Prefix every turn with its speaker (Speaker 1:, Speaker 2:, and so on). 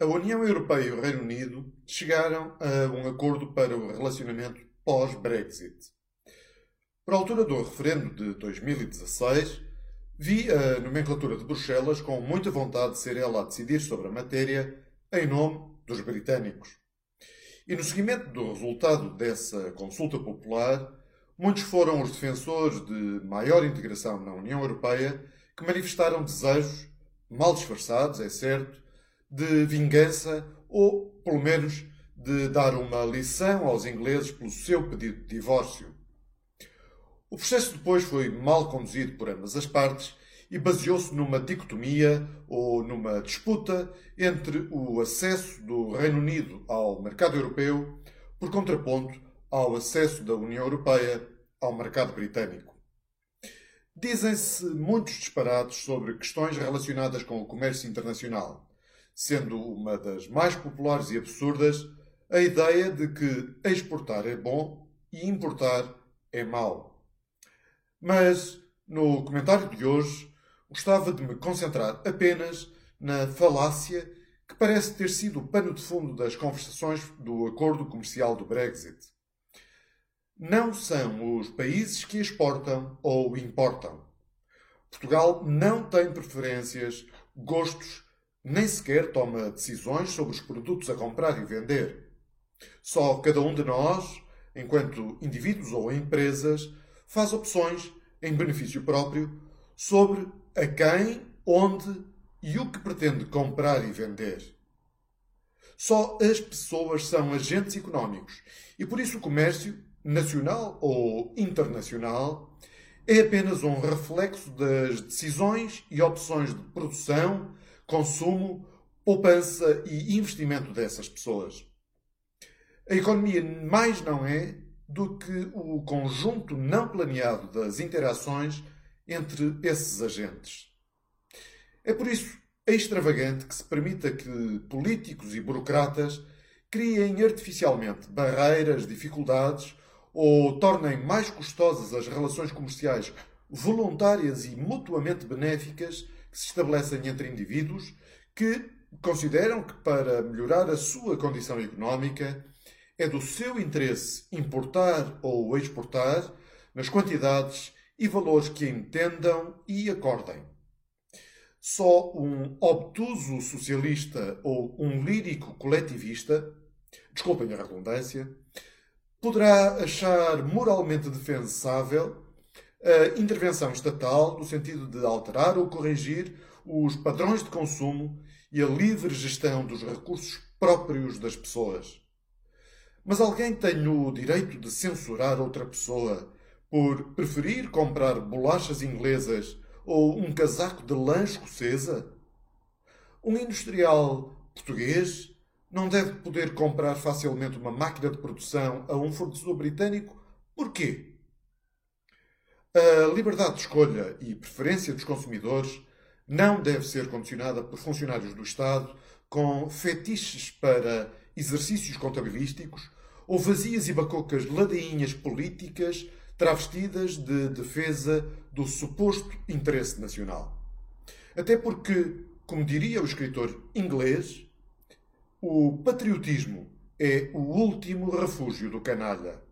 Speaker 1: A União Europeia e o Reino Unido chegaram a um acordo para o relacionamento pós-Brexit. Por altura do referendo de 2016, vi a nomenclatura de Bruxelas com muita vontade de ser ela a decidir sobre a matéria em nome dos britânicos. E no seguimento do resultado dessa consulta popular, muitos foram os defensores de maior integração na União Europeia que manifestaram desejos, mal disfarçados, é certo, de vingança ou, pelo menos, de dar uma lição aos ingleses pelo seu pedido de divórcio. O processo depois foi mal conduzido por ambas as partes e baseou-se numa dicotomia ou numa disputa entre o acesso do Reino Unido ao mercado europeu por contraponto ao acesso da União Europeia ao mercado britânico. Dizem-se muitos disparados sobre questões relacionadas com o comércio internacional sendo uma das mais populares e absurdas a ideia de que exportar é bom e importar é mau. Mas, no comentário de hoje, gostava de me concentrar apenas na falácia que parece ter sido o pano de fundo das conversações do acordo comercial do Brexit. Não são os países que exportam ou importam. Portugal não tem preferências, gostos nem sequer toma decisões sobre os produtos a comprar e vender. Só cada um de nós, enquanto indivíduos ou empresas, faz opções em benefício próprio sobre a quem, onde e o que pretende comprar e vender. Só as pessoas são agentes económicos e por isso o comércio, nacional ou internacional, é apenas um reflexo das decisões e opções de produção consumo, poupança e investimento dessas pessoas. A economia mais não é do que o conjunto não planeado das interações entre esses agentes. É por isso extravagante que se permita que políticos e burocratas criem artificialmente barreiras, dificuldades ou tornem mais custosas as relações comerciais voluntárias e mutuamente benéficas que se estabelecem entre indivíduos que consideram que para melhorar a sua condição económica é do seu interesse importar ou exportar nas quantidades e valores que entendam e acordem. Só um obtuso socialista ou um lírico coletivista, desculpem a redundância, poderá achar moralmente defensável a intervenção estatal no sentido de alterar ou corrigir os padrões de consumo e a livre gestão dos recursos próprios das pessoas. Mas alguém tem o direito de censurar outra pessoa por preferir comprar bolachas inglesas ou um casaco de lã escocesa? Um industrial português não deve poder comprar facilmente uma máquina de produção a um fornecedor britânico? Porquê? A liberdade de escolha e preferência dos consumidores não deve ser condicionada por funcionários do Estado com fetiches para exercícios contabilísticos ou vazias e bacocas ladainhas políticas travestidas de defesa do suposto interesse nacional. Até porque, como diria o escritor inglês, o patriotismo é o último refúgio do canalha.